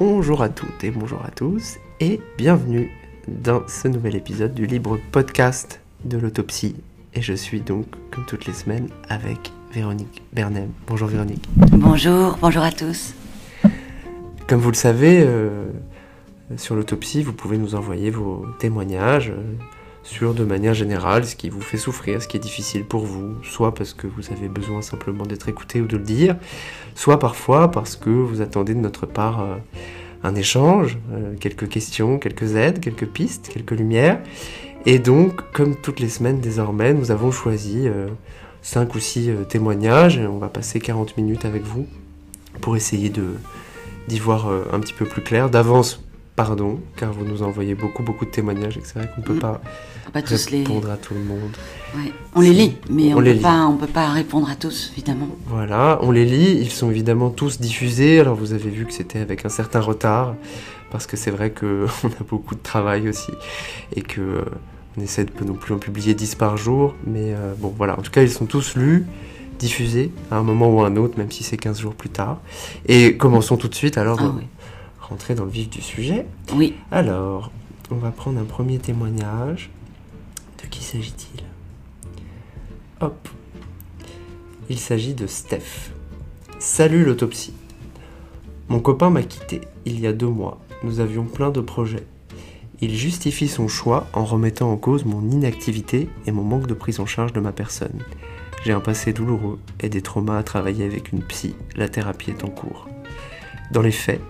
Bonjour à toutes et bonjour à tous et bienvenue dans ce nouvel épisode du libre podcast de l'autopsie. Et je suis donc, comme toutes les semaines, avec Véronique Bernem. Bonjour Véronique. Bonjour, bonjour à tous. Comme vous le savez, euh, sur l'autopsie, vous pouvez nous envoyer vos témoignages euh, sur de manière générale ce qui vous fait souffrir, ce qui est difficile pour vous, soit parce que vous avez besoin simplement d'être écouté ou de le dire, soit parfois parce que vous attendez de notre part euh, un échange, euh, quelques questions, quelques aides, quelques pistes, quelques lumières. Et donc, comme toutes les semaines désormais, nous avons choisi 5 ou 6 témoignages et on va passer 40 minutes avec vous pour essayer de d'y voir un petit peu plus clair. D'avance, pardon, car vous nous envoyez beaucoup, beaucoup de témoignages et c'est vrai qu'on ne peut Mm. Pas pas tous les... répondre à tout le monde. Ouais. On les lit, mais On on les ne lit. peut, pas- on peut pas répondre à tous, évidemment. Voilà, on les lit, ils sont évidemment tous diffusés, alors vous avez vu que c'était avec un certain retard, parce que c'est vrai qu'on a beaucoup de travail aussi, et que euh, on essaie de pas non plus en publier 10 par jour, mais euh, bon voilà, en tout cas ils sont tous lus, diffusés, à un moment ou à un autre, même si c'est 15 jours plus tard. Et commençons tout de suite alors Ah oui. rentrer dans le vif du sujet. Oui, Alors, on va prendre un premier témoignage. Qui s'agit-il Hop. Il s'agit de Steph. Salut l'autopsie. Mon copain m'a quitté il y a deux mois. Nous avions plein de projets. Il justifie son choix en remettant en cause mon inactivité et mon manque de prise en charge de ma personne. J'ai un passé douloureux et des traumas à travailler avec une psy. La thérapie est en cours. Dans les faits,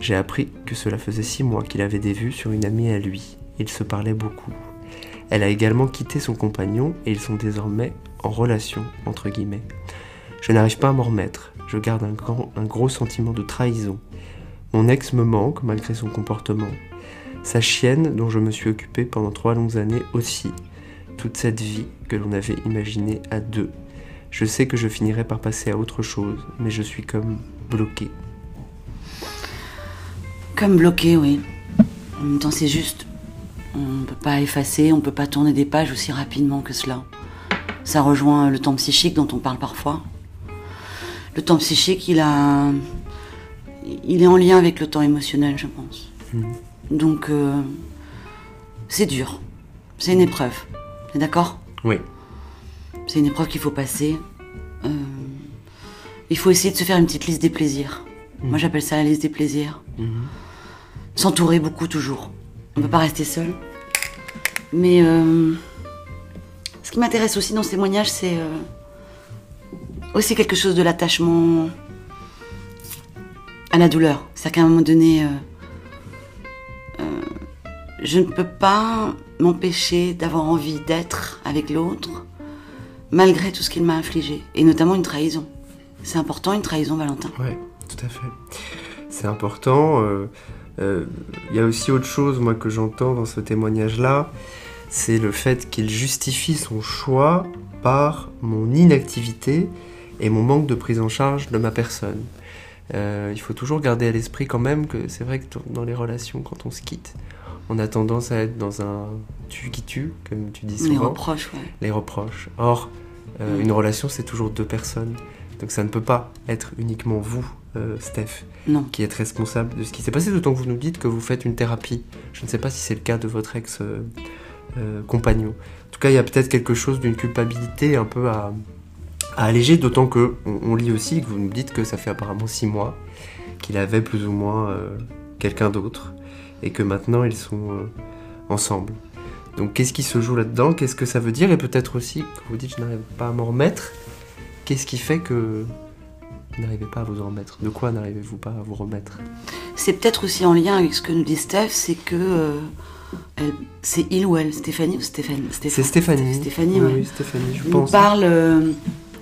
j'ai appris que cela faisait six mois qu'il avait des vues sur une amie à lui. Ils se parlaient beaucoup. Elle a également quitté son compagnon et ils sont désormais en relation, entre guillemets. Je n'arrive pas à m'en remettre. Je garde un, un gros sentiment de trahison. Mon ex me manque malgré son comportement. Sa chienne, dont je me suis occupé pendant trois longues années aussi. Toute cette vie que l'on avait imaginée à deux. Je sais que je finirai par passer à autre chose, mais je suis comme bloqué. comme bloqué, oui. En même temps, c'est juste. On ne peut pas effacer, on ne peut pas tourner des pages aussi rapidement que cela. Ça rejoint le temps psychique dont on parle parfois. Le temps psychique, il a. Il est en lien avec le temps émotionnel, je pense. Mhm. Donc, euh, c'est dur. C'est une épreuve. T'es d'accord? Oui. C'est une épreuve qu'il faut passer. Euh, il faut essayer de se faire une petite liste des plaisirs. Moi, j'appelle ça la liste des plaisirs. Mhm. S'entourer beaucoup toujours. On ne peut pas rester seul. Mais euh, ce qui m'intéresse aussi dans ce témoignage, c'est euh, aussi quelque chose de l'attachement à la douleur. C'est-à-dire qu'à un moment donné, euh, je ne peux pas m'empêcher d'avoir envie d'être avec l'autre malgré tout ce qu'il m'a infligé. Et notamment une trahison. C'est important une trahison, Valentin. Ouais, tout à fait. C'est important. Euh, euh, Il y a aussi autre chose, moi, que j'entends dans ce témoignage-là, c'est le fait qu'il justifie son choix par mon inactivité et mon manque de prise en charge de ma personne. Euh, il faut toujours garder à l'esprit quand même que c'est vrai que dans- les relations, quand on se quitte, on a tendance à être dans un tu qui tue, comme tu dis Les souvent reproches, ouais. les reproches. Or, euh, Mm. une relation, c'est toujours deux personnes. Donc ça ne peut pas être uniquement vous, euh, Steph, Non. qui êtes responsable de ce qui s'est passé, d'autant que vous nous dites que vous faites une thérapie. Je ne sais pas si c'est le cas de votre ex-compagnon. en tout cas, il y a peut-être quelque chose d'une culpabilité un peu à, à alléger, d'autant que on, on lit aussi que vous nous dites que ça fait apparemment six mois qu'il avait plus ou moins euh, quelqu'un d'autre, et que maintenant ils sont euh, ensemble. Donc qu'est-ce qui se joue là-dedans? Qu'est-ce que ça veut dire? Et peut-être aussi, quand vous dites je n'arrive pas à m'en remettre, qu'est-ce qui fait que vous n'arrivez pas à vous en remettre? De quoi n'arrivez-vous pas à vous remettre? C'est peut-être aussi en lien avec ce que nous dit Steph, c'est que euh, elle- c'est il ou elle, Stéphanie ou Stéphane C'est Stéphanie. Stéphanie, oui, ouais. Stéphanie, je nous pense. parle, euh,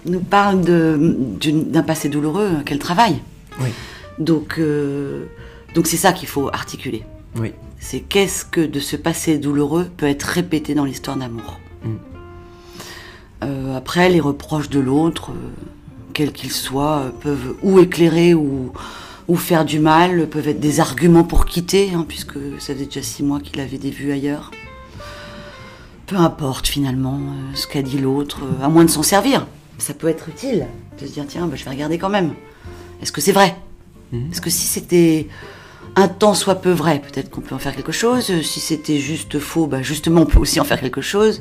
nous parle d'un passé douloureux qu'elle travaille. Oui. Donc, euh, donc c'est ça qu'il faut articuler. Oui. C'est qu'est-ce que de ce passé douloureux peut être répété dans l'histoire d'amour? Euh, après, les reproches de l'autre, euh, quels qu'ils soient, euh, peuvent ou éclairer ou, ou faire du mal, peuvent être des arguments pour quitter, hein, puisque ça faisait déjà six mois qu'il avait des vues ailleurs. Peu importe finalement ce qu'a dit l'autre, à moins de s'en servir. Ça peut être utile de se dire tiens, bah, je vais regarder quand même. Est-ce que c'est vrai? Mhm. Est-ce que si c'était un temps soit peu vrai, peut-être qu'on peut en faire quelque chose. Si c'était juste faux, bah justement, on peut aussi en faire quelque chose.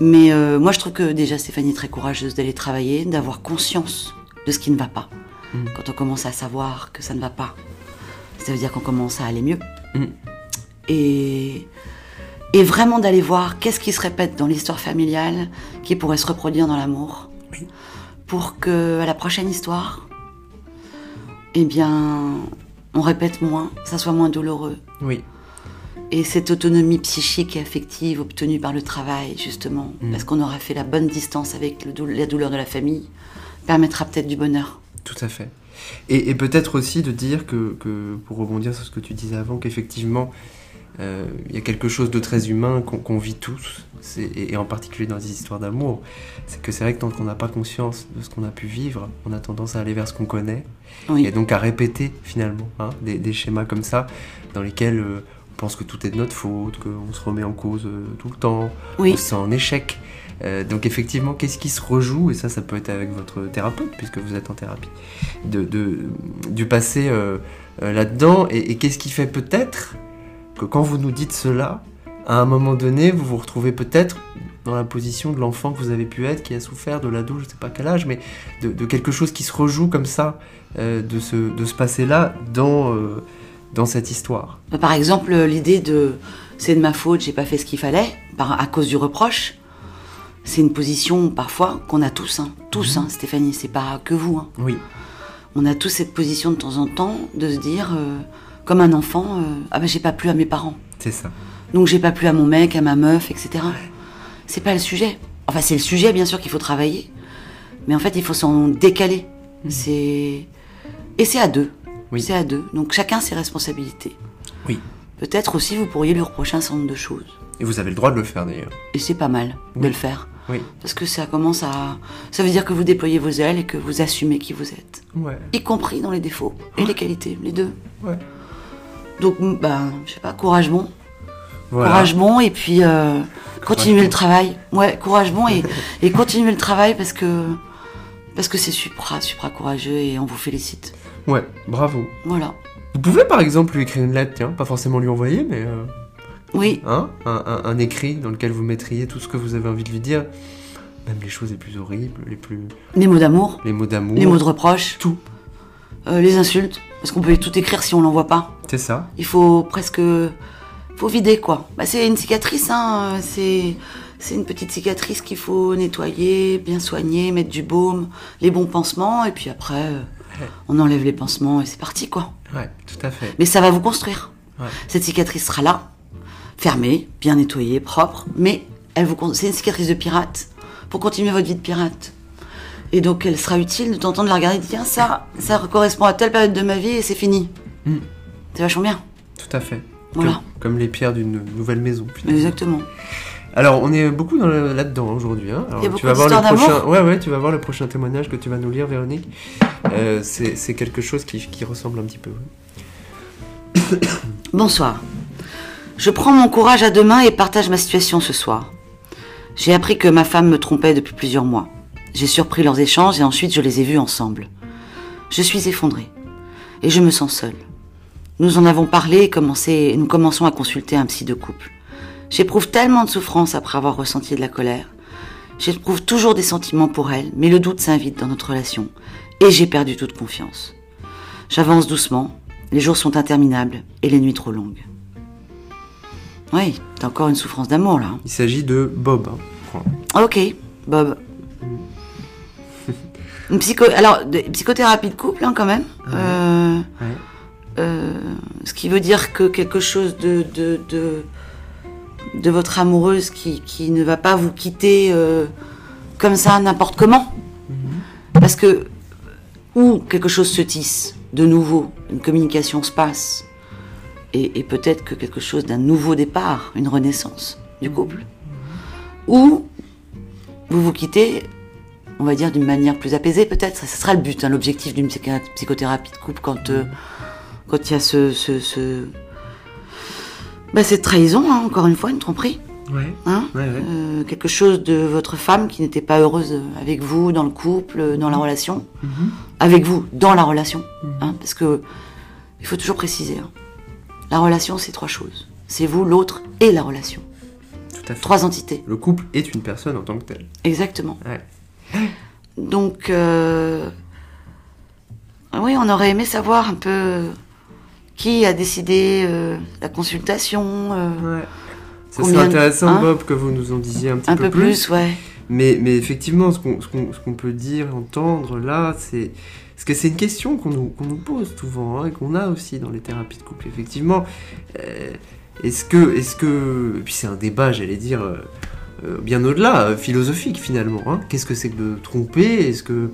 Mais euh, moi, je trouve que déjà Stéphanie est très courageuse d'aller travailler, d'avoir conscience de ce qui ne va pas. Mm. Quand on commence à savoir que ça ne va pas, ça veut dire qu'on commence à aller mieux. Mm. Et, et vraiment d'aller voir qu'est-ce qui se répète dans l'histoire familiale qui pourrait se reproduire dans l'amour. Oui. Pour que à la prochaine histoire, eh bien, on répète moins, ça soit moins douloureux. Oui. Et cette autonomie psychique et affective obtenue par le travail, justement, Mm. parce qu'on aura fait la bonne distance avec le dou- la douleur de la famille, permettra peut-être du bonheur. Tout à fait. Et, et peut-être aussi de dire que, que, pour rebondir sur ce que tu disais avant, qu'effectivement, euh, il y a quelque chose de très humain qu'on vit tous, et, et en particulier dans les histoires d'amour. C'est que c'est vrai que tant qu'on n'a pas conscience de ce qu'on a pu vivre, on a tendance à aller vers ce qu'on connaît, Oui. et donc à répéter finalement hein, des, des schémas comme ça, dans lesquels euh, pense que tout est de notre faute, qu'on se remet en cause euh, tout le temps, Oui. on se sent en échec. Euh, donc effectivement, qu'est-ce qui se rejoue? Et ça, ça peut être avec votre thérapeute, puisque vous êtes en thérapie, de, de- du passé euh, euh, là-dedans. Et, et qu'est-ce qui fait peut-être que quand vous nous dites cela, à un moment donné, vous vous retrouvez peut-être dans la position de l'enfant que vous avez pu être, qui a souffert, de l'ado, je ne sais pas quel âge, mais de, de quelque chose qui se rejoue comme ça, de ce, de ce passé-là, dans, dans cette histoire. Par exemple, l'idée de c'est de ma faute, j'ai pas fait ce qu'il fallait, par, à cause du reproche, c'est une position parfois qu'on a tous, hein, tous, hein, Stéphanie, c'est pas que vous. hein. Oui, On a tous cette position de temps en temps de se dire, euh, comme un enfant, euh, ah ben j'ai pas plu à mes parents, c'est ça. donc j'ai pas plu à mon mec, à ma meuf, etc. C'est pas le sujet. Enfin, c'est le sujet, bien sûr, qu'il faut travailler, mais en fait, il faut s'en décaler. C'est et c'est à deux. Oui. C'est à deux. Donc chacun ses responsabilités. Oui. Peut-être aussi vous pourriez lui reprocher un certain nombre de choses. Et vous avez le droit de le faire d'ailleurs. Et c'est pas mal de le faire. Oui. Parce que ça commence à. Ça veut dire que vous déployez vos ailes et que vous assumez qui vous êtes. Ouais. Y compris dans les défauts et les qualités, les deux. Ouais. Donc, ben, je sais pas, courage bon. Voilà. Courage bon et puis euh, continuer bon. le travail. Ouais, courage bon et, et continuer le travail parce que. Parce que c'est supra, supra courageux et on vous félicite. Ouais, bravo. Voilà. Vous pouvez par exemple lui écrire une lettre, tiens, pas forcément lui envoyer, mais euh, Oui, hein, un, un- un écrit dans lequel vous mettriez tout ce que vous avez envie de lui dire, même les choses les plus horribles, les plus, les mots d'amour, les mots d'amour, les mots de reproche, tout. euh, les insultes. Parce qu'on peut tout écrire si on l'envoie pas. C'est ça. Il faut presque. faut vider, quoi. Bah, c'est une cicatrice, hein. C'est. C'est une petite cicatrice qu'il faut nettoyer, bien soigner, mettre du baume, les bons pansements, et puis après, on enlève les pansements et c'est parti, quoi. Ouais, tout à fait. Mais ça va vous construire. Ouais. Cette cicatrice sera là, fermée, bien nettoyée, propre, mais elle vous, c'est une cicatrice de pirate pour continuer votre vie de pirate. Et donc, elle sera utile de de la regarder et de dire, Tiens, ça, ça correspond à telle période de ma vie et c'est fini. Mm. C'est vachement bien. Tout à fait. Voilà. Comme, comme les pierres d'une nouvelle maison. finalement. Exactement. Alors, on est beaucoup là-dedans hein, aujourd'hui. Hein. Alors, Il y a tu vas voir le prochain. Ouais, ouais, tu vas voir le prochain témoignage que tu vas nous lire, Véronique. Euh, c'est quelque chose qui, qui ressemble un petit peu. Bonsoir. Je prends mon courage à deux mains et partage ma situation ce soir. J'ai appris que ma femme me trompait depuis plusieurs mois. J'ai surpris leurs échanges et ensuite je les ai vus ensemble. Je suis effondrée. Et je me sens seule. Nous en avons parlé et, commencé, et nous commençons à consulter un psy de couple. J'éprouve tellement de souffrance après avoir ressenti de la colère. J'éprouve toujours des sentiments pour elle, mais le doute s'invite dans notre relation. Et j'ai perdu toute confiance. J'avance doucement, les jours sont interminables et les nuits trop longues. Oui, t'as encore une souffrance d'amour là. Il s'agit de Bob. hein. Ah, Ok, Bob. Une psycho... Alors, de- psychothérapie de couple hein, quand même. Euh, Ouais. euh, ce qui veut dire que quelque chose de, de, de, de votre amoureuse qui, qui ne va pas vous quitter euh, comme ça n'importe comment. Parce que, ou quelque chose se tisse de nouveau, une communication se passe, et, et peut-être que quelque chose d'un nouveau départ, une renaissance du couple. Ou vous vous quittez, on va dire d'une manière plus apaisée peut-être, ça, ça sera le but, hein, l'objectif d'une psychothérapie de couple quand euh, quand il y a ce, ce, ce- Bah, cette trahison, hein, encore une fois, une tromperie. Ouais. Hein Ouais, ouais. Euh, quelque chose de votre femme qui n'était pas heureuse avec vous dans le couple, dans la relation, avec vous dans la relation, hein, parce que il faut toujours préciser. hein. La relation, c'est trois choses. C'est vous, l'autre et la relation. Tout à fait. Trois entités. Le couple est une personne en tant que telle. Exactement. Donc, euh, oui, on aurait aimé savoir un peu qui a décidé euh, la consultation, euh, Ouais. Ça serait intéressant, hein Bob, que vous nous en disiez un petit un peu plus, ouais. Mais, mais effectivement, ce qu'on ce qu'on- ce qu'on peut dire, entendre là, c'est. Parce que c'est une question qu'on nous, qu'on nous pose souvent, hein, et qu'on a aussi dans les thérapies de couple. Effectivement, euh, est-ce que. Est que et puis c'est un débat, j'allais dire, euh, bien au-delà, philosophique finalement. hein. Qu'est-ce que c'est que de tromper? Est-ce que.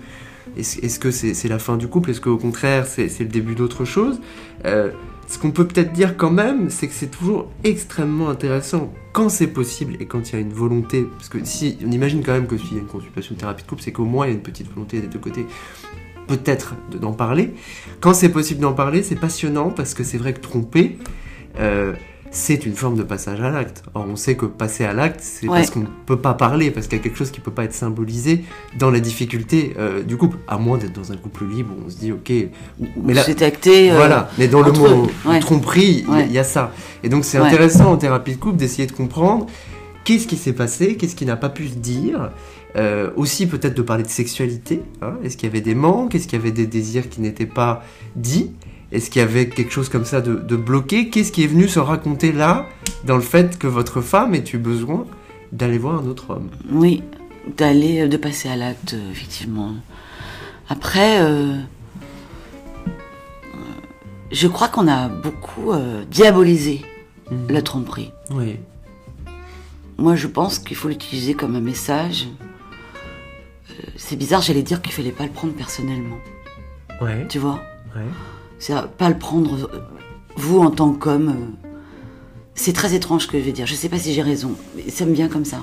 Est-ce que c'est la fin du couple? Est-ce qu'au contraire, c'est le début d'autre chose? Euh, Ce qu'on peut peut-être dire quand même, c'est que c'est toujours extrêmement intéressant quand c'est possible et quand il y a une volonté. Parce que si on imagine quand même que s'il y a une consultation de thérapie de couple, c'est qu'au moins il y a une petite volonté des deux côtés, peut-être de- d'en parler. Quand c'est possible d'en parler, c'est passionnant parce que c'est vrai que tromper, euh, c'est une forme de passage à l'acte. Or, on sait que passer à l'acte, c'est Ouais. parce qu'on ne peut pas parler, parce qu'il y a quelque chose qui ne peut pas être symbolisé dans la difficulté euh, du couple. À moins d'être dans un couple libre où on se dit, ok, mais là, C'est acté. euh, voilà, mais dans le mot ouais. tromperie, il y a- Ouais. il y, a ça. Et donc c'est intéressant en thérapie de couple d'essayer de comprendre qu'est-ce qui s'est passé, qu'est-ce qui n'a pas pu se dire. Euh, aussi peut-être de parler de sexualité. hein. Est-ce qu'il y avait des manques? Est-ce qu'il y avait des désirs qui n'étaient pas dits? Est-ce qu'il y avait quelque chose comme ça de, de bloqué? Qu'est-ce qui est venu se raconter là, dans le fait que votre femme ait eu besoin d'aller voir un autre homme? Oui, d'aller, de passer à l'acte, effectivement. Après, euh, euh, je crois qu'on a beaucoup euh, diabolisé la tromperie. Oui. Moi, je pense qu'il faut l'utiliser comme un message. Euh, c'est bizarre, j'allais dire qu'il fallait pas le prendre personnellement. Ouais. Tu vois? Ouais. C'est pas le prendre, euh, vous en tant qu'homme. euh, c'est très étrange ce que je vais dire. Je sais pas si j'ai raison, mais ça me vient comme ça.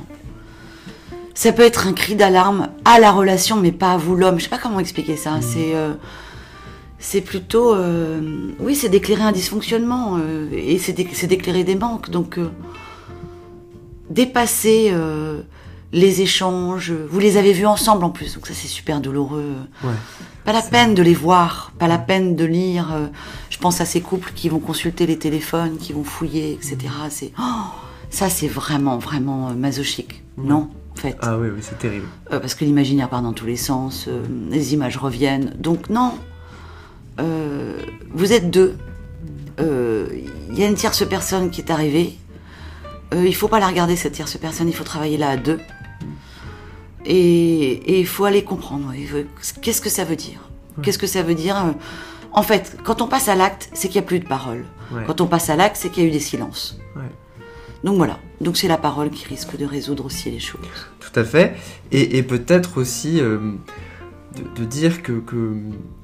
Ça peut être un cri d'alarme à la relation, mais pas à vous l'homme. Je sais pas comment expliquer ça. C'est euh, c'est plutôt, euh, oui, c'est d'éclairer un dysfonctionnement euh, et c'est d'é- c'est d'éclairer des manques. Donc dépasser les échanges. Vous les avez vus ensemble en plus, donc ça c'est super douloureux. Ouais. Pas la peine de les voir, pas la peine de lire. euh, je pense à ces couples qui vont consulter les téléphones, qui vont fouiller, etc. C'est oh, ça, c'est vraiment, vraiment euh, masochique, non En fait, Ah oui, oui, c'est terrible. Euh, parce que l'imaginaire part dans tous les sens, euh, les images reviennent. Donc non, Euh, vous êtes deux. Il y a une tierce personne qui est arrivée. Il faut pas la regarder cette tierce personne. Il faut travailler là à deux. Et il faut aller comprendre. Qu'est-ce que ça veut dire Qu'est-ce que ça veut dire euh, En fait, quand on passe à l'acte, c'est qu'il n'y a plus de parole. Ouais. Quand on passe à l'acte, c'est qu'il y a eu des silences. Ouais. Donc voilà. Donc c'est la parole qui risque de résoudre aussi les choses. Tout à fait. Et, et peut-être aussi euh, de, de dire que, que,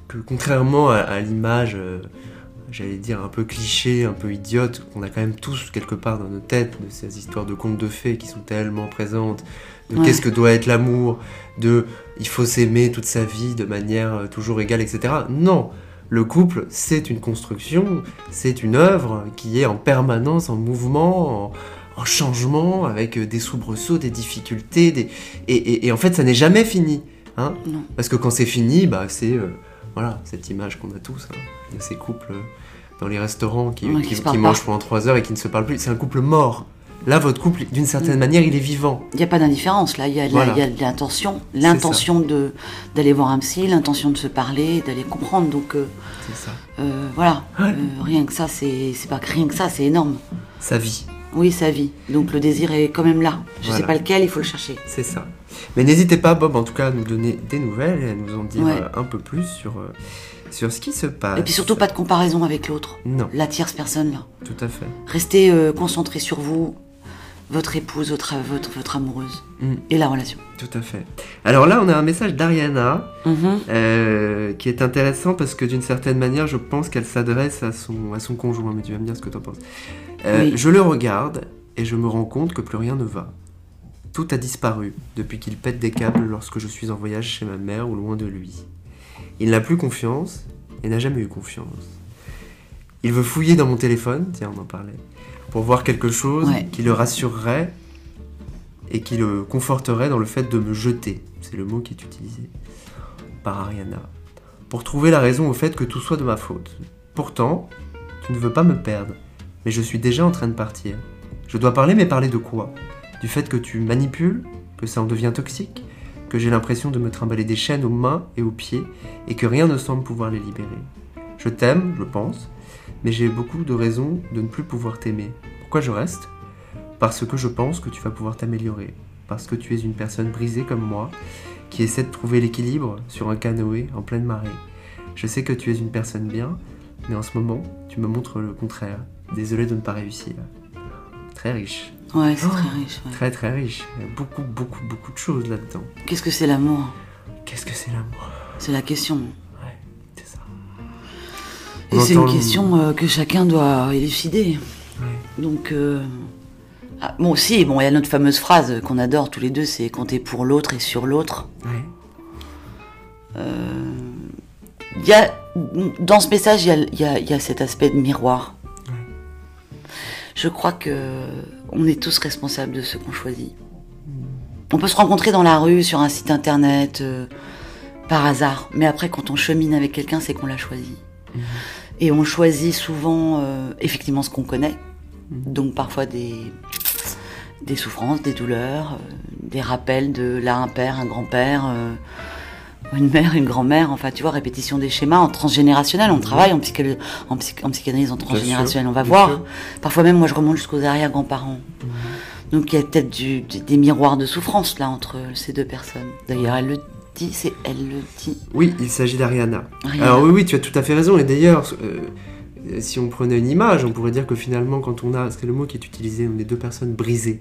que contrairement à, à l'image, euh, j'allais dire un peu cliché, un peu idiote, qu'on a quand même tous quelque part dans nos têtes, de ces histoires de contes de fées qui sont tellement présentes, de Ouais. qu'est-ce que doit être l'amour, de il faut s'aimer toute sa vie de manière euh, toujours égale, etc. Non le couple, c'est une construction, c'est une œuvre qui est en permanence en mouvement, en, en changement, avec euh, des soubresauts, des difficultés, des... Et, et- et en fait, ça n'est jamais fini. Hein Non. Parce que quand c'est fini, bah, c'est euh, voilà, cette image qu'on a tous, hein, de ces couples dans les restaurants qui, Ouais, qui- mangent pendant trois heures et qui ne se parlent plus. C'est un couple mort. Là, votre couple, d'une certaine Mm. manière, il est vivant. Il n'y a pas d'indifférence là, il y a, Voilà. il y a de l'intention, l'intention d'aller voir un psy, l'intention de se parler, d'aller comprendre. Donc euh, C'est ça. euh, voilà, Ouais. Euh, rien que ça, c'est pas rien que ça, c'est énorme. Sa vie. Oui, sa vie. Donc le désir est quand même là. Je Voilà. sais pas lequel, il faut le chercher. C'est ça. Mais n'hésitez pas, Bob, en tout cas, à nous donner des nouvelles et à nous en dire Ouais. un peu plus sur, sur ce qui se passe. Et puis surtout pas de comparaison avec l'autre, Non, la tierce personne là. tout à fait. Restez euh, concentré sur vous, votre épouse, votre votre, votre amoureuse Mm. et la relation. Tout à fait. Alors là, on a un message d'Ariana Mhm. euh, qui est intéressant parce que d'une certaine manière, je pense qu'elle s'adresse à son, à son conjoint. Mais tu vas me dire ce que tu en penses. Euh, Oui. Je le regarde et je me rends compte que plus rien ne va. Tout a disparu depuis qu'il pète des câbles lorsque je suis en voyage chez ma mère ou loin de lui. Il n'a plus confiance et n'a jamais eu confiance. Il veut fouiller dans mon téléphone, tiens, on en parlait, pour voir quelque chose Ouais. qui le rassurerait et qui le conforterait dans le fait de me jeter. C'est le mot qui est utilisé par Ariana. Pour trouver la raison au fait que tout soit de ma faute. Pourtant, tu ne veux pas me perdre, mais je suis déjà en train de partir. Je dois parler, mais parler de quoi? Du fait que tu manipules Que ça en devient toxique Que j'ai l'impression de me trimballer des chaînes aux mains et aux pieds et que rien ne semble pouvoir les libérer. Je t'aime, je pense, mais j'ai beaucoup de raisons de ne plus pouvoir t'aimer. Pourquoi je reste? Parce que je pense que tu vas pouvoir t'améliorer. Parce que tu es une personne brisée comme moi, qui essaie de trouver l'équilibre sur un canoë en pleine marée. Je sais que tu es une personne bien, mais en ce moment, tu me montres le contraire. Désolé de ne pas réussir. Très riche. Ouais, c'est Oh. très riche. ouais. Très très riche. Il y a beaucoup beaucoup beaucoup de choses là-dedans. Qu'est-ce que c'est l'amour? Qu'est-ce que c'est l'amour? C'est la question. Ouais, c'est ça. Et c'est une question euh, que chacun doit élucider. Donc, euh, ah, bon, aussi, bon, il y a notre fameuse phrase qu'on adore tous les deux, c'est compter pour l'autre et sur l'autre. Ouais. Il y a, dans ce message, il y a, y a- il y a cet aspect de miroir. Ouais. Je crois que on est tous responsables de ce qu'on choisit. On peut se rencontrer dans la rue, sur un site internet, euh, par hasard. Mais après, quand on chemine avec quelqu'un, c'est qu'on l'a choisi. Et on choisit souvent, euh, effectivement, ce qu'on connaît. Donc parfois des, des souffrances, des douleurs, euh, des rappels de là un père, un grand-père, euh, une mère, une grand-mère. Enfin, tu vois, répétition des schémas en transgénérationnel. On travaille en, psychal- en, psy- en psychanalyse en transgénérationnel. On va voir. sûr. Parfois même, moi, je remonte jusqu'aux arrière-grands-parents. Donc il y a peut-être des miroirs de souffrance là entre ces deux personnes. D'ailleurs, elle le dit, c'est elle le dit. Oui, il s'agit d'Ariana. Ariana. Alors oui, oui, tu as tout à fait raison. Et d'ailleurs, euh, si on prenait une image, on pourrait dire que finalement, quand on a, c'est le mot qui est utilisé, on est deux personnes brisées.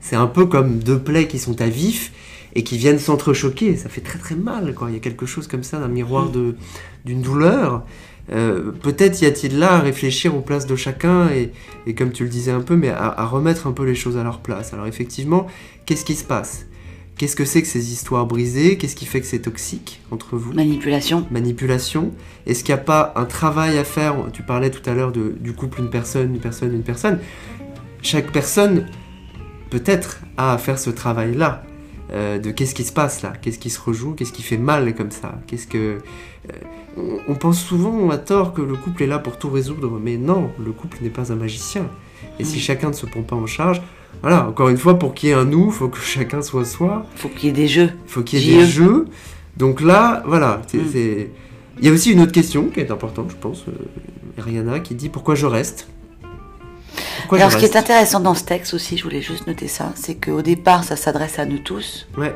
C'est un peu comme deux plaies qui sont à vif et qui viennent s'entrechoquer. Ça fait très très mal. Quoi. Il y a quelque chose comme ça, d'un miroir d'une douleur. Euh, peut-être y a-t-il là à réfléchir aux places de chacun et, comme tu le disais un peu, mais à remettre un peu les choses à leur place. Alors effectivement, qu'est-ce qui se passe? Qu'est-ce que c'est que ces histoires brisées? Qu'est-ce qui fait que c'est toxique entre vous? Manipulation. manipulation Est-ce qu'il n'y a pas un travail à faire? Tu parlais tout à l'heure du couple une personne, une personne, une personne. Chaque personne, peut-être, a à faire ce travail-là. euh, de qu'est-ce qui se passe là? Qu'est-ce qui se rejoue? Qu'est-ce qui fait mal comme ça? Qu'est-ce que... euh, on, pense souvent à tort que le couple est là pour tout résoudre, mais non, le couple n'est pas un magicien. Et si Mm. chacun ne se prend pas en charge, voilà, encore une fois, pour qu'il y ait un nous, il faut que chacun soit soi. Faut qu'il y ait des jeux. Il faut qu'il y ait des JE. jeux. Donc là, voilà. c'est- Mm. c'est- Il y a aussi une autre question qui est importante, je pense. euh, Ariana qui dit pourquoi je reste? Pourquoi Alors, je ce qui est intéressant dans ce texte aussi, je voulais juste noter ça, c'est qu'au départ, ça s'adresse à nous tous. Ouais,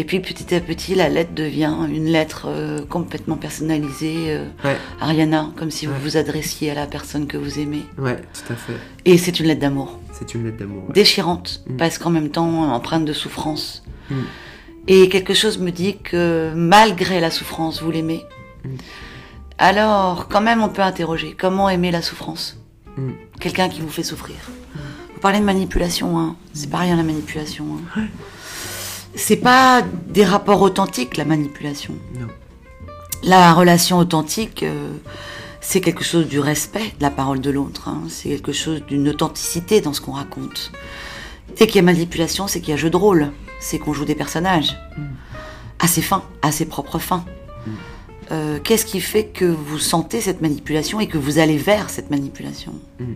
Et puis, petit à petit, la lettre devient une lettre euh, complètement personnalisée. euh, ouais, Ariana, comme si vous Ouais. vous adressiez à la personne que vous aimez. ouais, tout à fait. Et c'est une lettre d'amour. C'est une lettre d'amour. ouais. déchirante, Mm. parce qu'en même temps empreinte de souffrance. Mm. Et quelque chose me dit que malgré la souffrance, vous l'aimez. Mm. Alors, quand même, on peut interroger comment aimer la souffrance? Quelqu'un qui vous fait souffrir. Vous parlez de manipulation, hein. c'est pas rien la manipulation. hein. C'est pas des rapports authentiques la manipulation. Non. La relation authentique, euh, c'est quelque chose du respect de la parole de l'autre. hein. C'est quelque chose d'une authenticité dans ce qu'on raconte. Dès qu'il y a manipulation, c'est qu'il y a jeu de rôle. C'est qu'on joue des personnages. À ses fins, à ses propres fins. Euh, Qu'est-ce qui fait que vous sentez cette manipulation et que vous allez vers cette manipulation? Mm.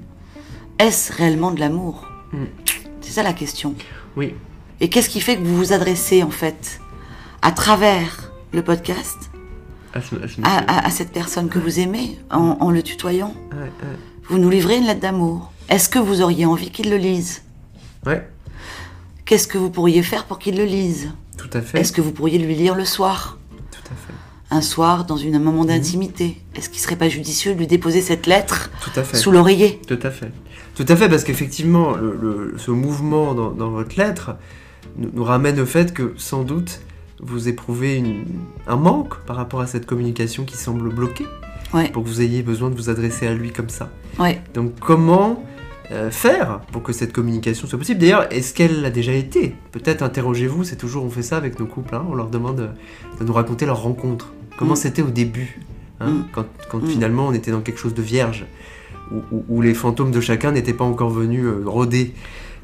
Est-ce réellement de l'amour? Mm. C'est ça la question. Oui, Et qu'est-ce qui fait que vous vous adressez en fait à travers le podcast à ce, à ce à, monsieur. à- à cette personne que vous aimez en, en le tutoyant Ouais, ouais. Vous nous livrez une lettre d'amour. Est-ce que vous auriez envie qu'il le lise Ouais, Qu'est-ce que vous pourriez faire pour qu'il le lise tout à fait. Est-ce que vous pourriez lui lire le soir Tout à fait. Un soir, dans une, un Mhm. moment d'intimité Est-ce qu'il serait pas judicieux de lui déposer cette lettre Tout à fait. sous l'oreiller Tout à fait. Tout à fait, parce qu'effectivement, le, le- ce mouvement dans, dans votre lettre nous, nous ramène au fait que, sans doute, vous éprouvez une- un manque par rapport à cette communication qui semble bloquée, Ouais, pour que vous ayez besoin de vous adresser à lui comme ça. ouais. Donc, comment euh, faire pour que cette communication soit possible? D'ailleurs, est-ce qu'elle l'a déjà été? Peut-être interrogez-vous, c'est toujours, on fait ça avec nos couples, hein, on leur demande de nous raconter leur rencontre. Comment Mm. c'était au début hein, Mm. Quand, quand Mm. finalement on était dans quelque chose de vierge, où, où- où les fantômes de chacun n'étaient pas encore venus euh, rôder.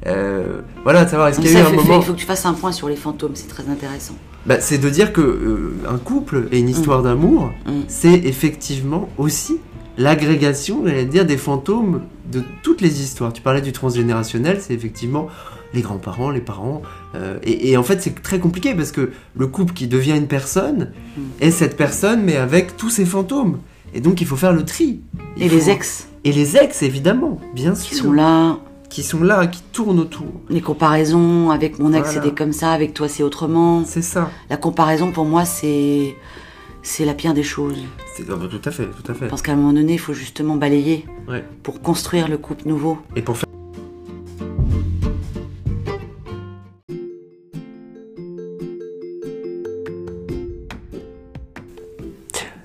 Euh, voilà, de savoir, est-ce qu'il y a eu un moment... il faut que tu fasses un point sur les fantômes, c'est très intéressant. Bah, c'est de dire que euh, un couple et une histoire d'amour, Mm. c'est effectivement aussi l'agrégation, j'allais dire, des fantômes de toutes les histoires. Tu parlais du transgénérationnel, c'est effectivement les grands-parents, les parents. euh, et, et en fait, c'est très compliqué parce que le couple qui devient une personne Mm. est cette personne, mais avec tous ses fantômes. Et donc, il faut faire le tri. Il Et faut- les ex Et les ex, évidemment, bien qui sûr. sont là, Qui sont là, qui tournent autour. les comparaisons avec mon ex Voilà. c'était comme ça, avec toi c'est autrement. C'est ça. La comparaison pour moi c'est c'est la pire des choses. C'est- ah bah, tout à fait, tout à fait. Parce qu'à un moment donné il faut justement balayer Ouais. pour construire le couple nouveau. Et pour faire De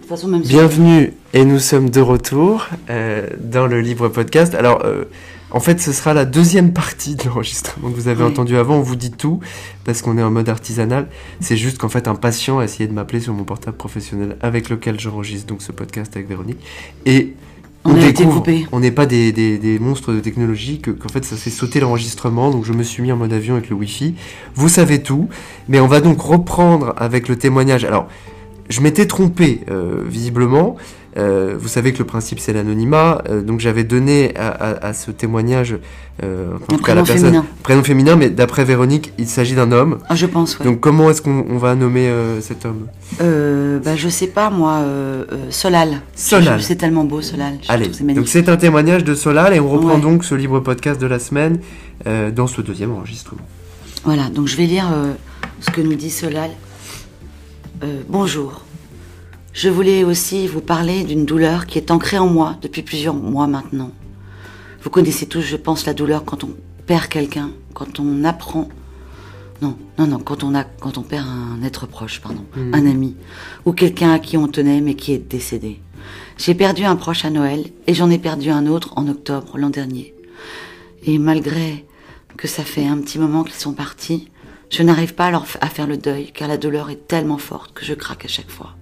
toute façon même si Bienvenue et nous sommes de retour euh, dans le Libre Podcast. Alors, euh, en fait, ce sera la deuxième partie de l'enregistrement que vous avez Oui. entendu avant. On vous dit tout parce qu'on est en mode artisanal. C'est juste qu'en fait, un patient a essayé de m'appeler sur mon portable professionnel avec lequel j'enregistre donc ce podcast avec Véronique. Et On a été coupé. On n'est pas des, des- des monstres de technologie, que- qu'en fait ça fait sauter l'enregistrement, donc je me suis mis en mode avion avec le Wi-Fi. Vous savez tout, mais on va donc reprendre avec le témoignage. Alors, je m'étais trompé, euh, visiblement. Euh, vous savez que le principe c'est l'anonymat, euh, donc j'avais donné à, à- à ce témoignage euh, enfin, en un tout cas, la prénom personne- féminin. prénom féminin, mais d'après Véronique, il s'agit d'un homme. Ah je pense ouais. Donc comment est-ce qu'on on va nommer euh, cet homme? Euh, bah je sais pas moi Solal. Solal. Je- C'est tellement beau Solal. Je Allez, donc c'est un témoignage de Solal et on reprend Ouais. donc ce libre podcast de la semaine dans ce deuxième enregistrement. Voilà, donc je vais lire ce que nous dit Solal. Bonjour. Je voulais aussi vous parler d'une douleur qui est ancrée en moi depuis plusieurs mois maintenant. Vous connaissez tous, je pense, la douleur quand on perd quelqu'un, quand on apprend. Non, non, non, quand on, a, quand on perd un être proche, pardon, Mhm. un ami, ou quelqu'un à qui on tenait mais qui est décédé. J'ai perdu un proche à Noël et j'en ai perdu un autre en octobre l'an dernier. Et malgré que ça fait un petit moment qu'ils sont partis, je n'arrive pas à, leur à faire le deuil car la douleur est tellement forte que je craque à chaque fois.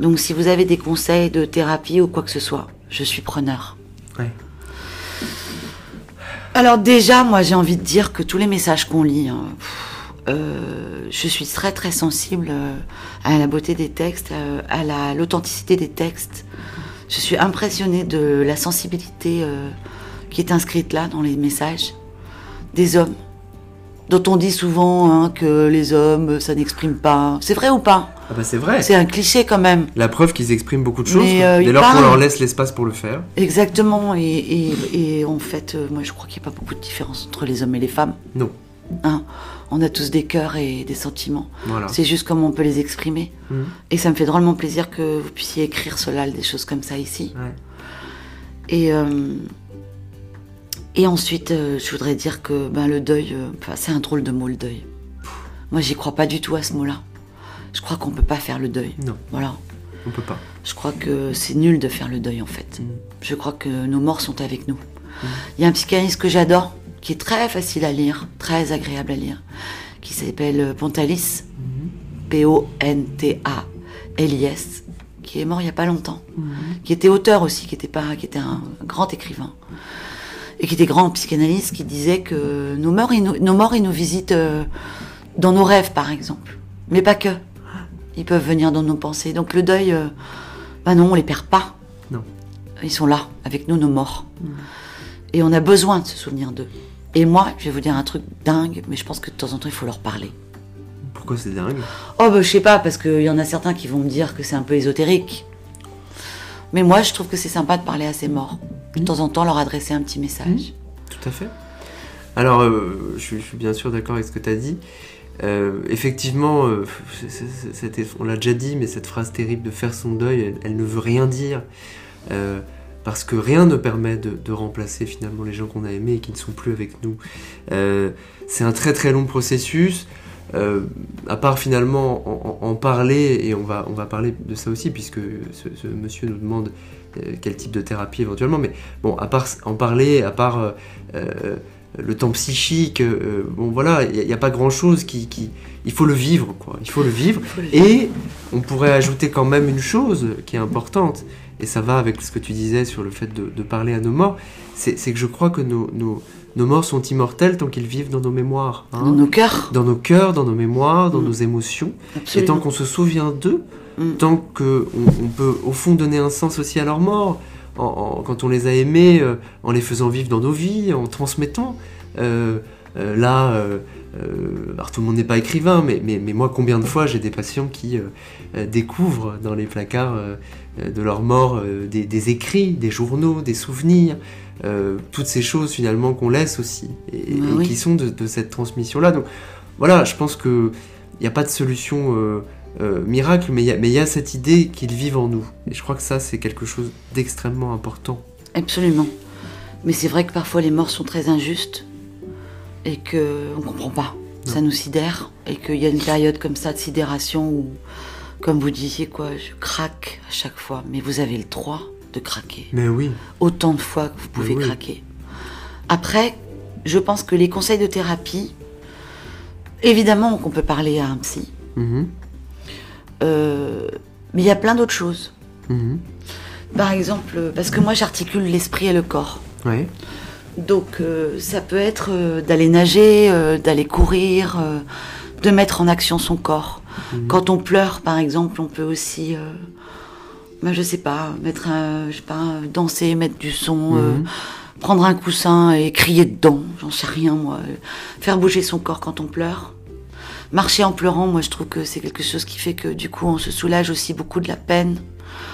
Donc si vous avez des conseils de thérapie ou quoi que ce soit, je suis preneur. Alors déjà, moi j'ai envie de dire que tous les messages qu'on lit, hein, euh, je suis très très sensible euh, à la beauté des textes, euh, à la- l'authenticité des textes. Je suis impressionnée de la sensibilité qui est inscrite là dans les messages des hommes, dont on dit souvent hein, que les hommes ça n'exprime pas. C'est vrai ou pas? Ah bah c'est vrai. C'est un cliché quand même. La preuve qu'ils expriment beaucoup de choses Mais, euh, dès lors qu'on leur laisse l'espace pour le faire. Exactement. Et, et- et en fait, euh, moi je crois qu'il n'y a pas beaucoup de différence entre les hommes et les femmes. Non. hein? On a tous des cœurs et des sentiments. Voilà. C'est juste comment on peut les exprimer. Mhm. Et ça me fait drôlement plaisir que vous puissiez écrire Solal, des choses comme ça ici. Ouais. Et, euh, et ensuite, euh, je voudrais dire que ben, le deuil, euh, c'est un drôle de mot, le deuil. Moi, j'y crois pas du tout à ce mot-là. Je crois qu'on peut pas faire le deuil. Non, Voilà. on peut pas. Je crois que c'est nul de faire le deuil, en fait. Mhm. Je crois que nos morts sont avec nous. Il y a un psychanalyste que j'adore, qui est très facile à lire, très agréable à lire, qui s'appelle Pontalis, P-O-N-T-A-L-I-S, qui est mort il y a pas longtemps, qui était auteur aussi, qui était pas, qui était un grand écrivain, et qui était grand psychanalyste, qui disait que nos morts, ils nous, nos morts, ils nous visitent euh, dans nos rêves, par exemple, mais pas que. Ils peuvent venir dans nos pensées. Donc le deuil, euh, bah non, on les perd pas. Non. Ils sont là, avec nous, nos morts. Et on a besoin de se souvenir d'eux. Et moi, je vais vous dire un truc dingue, mais je pense que de temps en temps, il faut leur parler. Pourquoi c'est dingue? Oh, bah, je sais pas, parce qu'il y en a certains qui vont me dire que c'est un peu ésotérique. Mais moi, je trouve que c'est sympa de parler à ces morts. De temps en temps, leur adresser un petit message. Tout à fait. Alors, euh, je, suis, bien sûr d'accord avec ce que tu as dit. Euh, effectivement, euh, on l'a déjà dit, mais cette phrase terrible de faire son deuil, elle, ne veut rien dire. Parce que rien ne permet de, remplacer finalement les gens qu'on a aimés et qui ne sont plus avec nous. C'est un très très long processus. À part finalement en, parler, et on va, parler de ça aussi, puisque ce, monsieur nous demande quel type de thérapie éventuellement, mais bon, à part en parler, à part euh, euh, le temps psychique. euh, bon voilà, il n'y a, pas grand chose qui, qui- Il faut le vivre, quoi. Il faut le vivre. Faut le vivre. Et on pourrait ajouter quand même une chose qui est importante, et ça va avec ce que tu disais sur le fait de, de parler à nos morts, c'est c'est que je crois que nos, nos, nos morts sont immortels tant qu'ils vivent dans nos mémoires. hein. Dans nos cœurs. Dans nos cœurs, dans nos mémoires, dans Mm. nos émotions. Et tant qu'on se souvient d'eux, Mm. tant qu'on on peut au fond donner un sens aussi à leur mort, en- en- quand on les a aimés, euh, en les faisant vivre dans nos vies, en transmettant. Euh, euh, là, alors tout le monde n'est pas écrivain, mais, mais, mais moi, combien de fois j'ai des patients qui découvrent dans les placards de leur mort des, des écrits, des journaux, des souvenirs, euh, toutes ces choses finalement qu'on laisse aussi, et, et oui. qui sont de, de cette transmission-là. Donc voilà, je pense que il n'y a pas de solution euh, euh, miracle, mais il y, a- y cette idée qu'ils vivent en nous. Et je crois que ça, c'est quelque chose d'extrêmement important. Absolument. Mais c'est vrai que parfois les morts sont très injustes et que on comprend pas. Ça nous sidère et qu'il y a une période comme ça de sidération où, comme vous disiez quoi, je craque à chaque fois. Mais vous avez le droit de craquer Mais oui. autant de fois que vous pouvez oui. craquer. Après, je pense que les conseils de thérapie, évidemment qu'on peut parler à un psy, Mhm. euh, mais il y a plein d'autres choses. Mhm. Par exemple, parce que moi j'articule l'esprit et le corps. Ouais. Donc euh, ça peut être euh, d'aller nager, euh, d'aller courir, de mettre en action son corps. Mhm. Quand on pleure, par exemple, on peut aussi, ben, je sais pas, mettre un, je sais pas, danser, mettre du son, euh, Mhm. prendre un coussin et crier dedans, j'en sais rien moi. Faire bouger son corps quand on pleure. Marcher en pleurant, moi je trouve que c'est quelque chose qui fait que du coup on se soulage aussi beaucoup de la peine.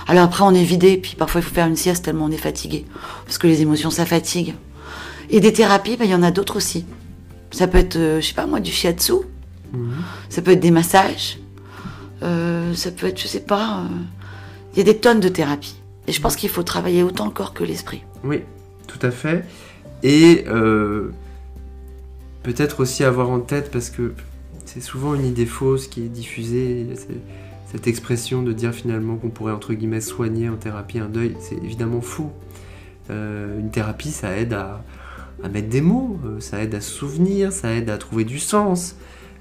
Alors après on est vidé, puis parfois il faut faire une sieste tellement on est fatigué. Parce que les émotions ça fatigue. Et des thérapies, ben, il y en a d'autres aussi. Ça peut être, euh, je sais pas moi, du shiatsu. Mhm. Ça peut être des massages. Euh, ça peut être, je sais pas. Il y a des tonnes de thérapies. Et je pense qu'il faut travailler autant le corps que l'esprit. Oui, tout à fait. Et euh, peut-être aussi avoir en tête, parce que c'est souvent une idée fausse qui est diffusée, cette expression de dire finalement qu'on pourrait entre guillemets soigner en thérapie un deuil, c'est évidemment faux. Euh, une thérapie, ça aide à, à mettre des mots, euh, ça aide à se souvenir, ça aide à trouver du sens.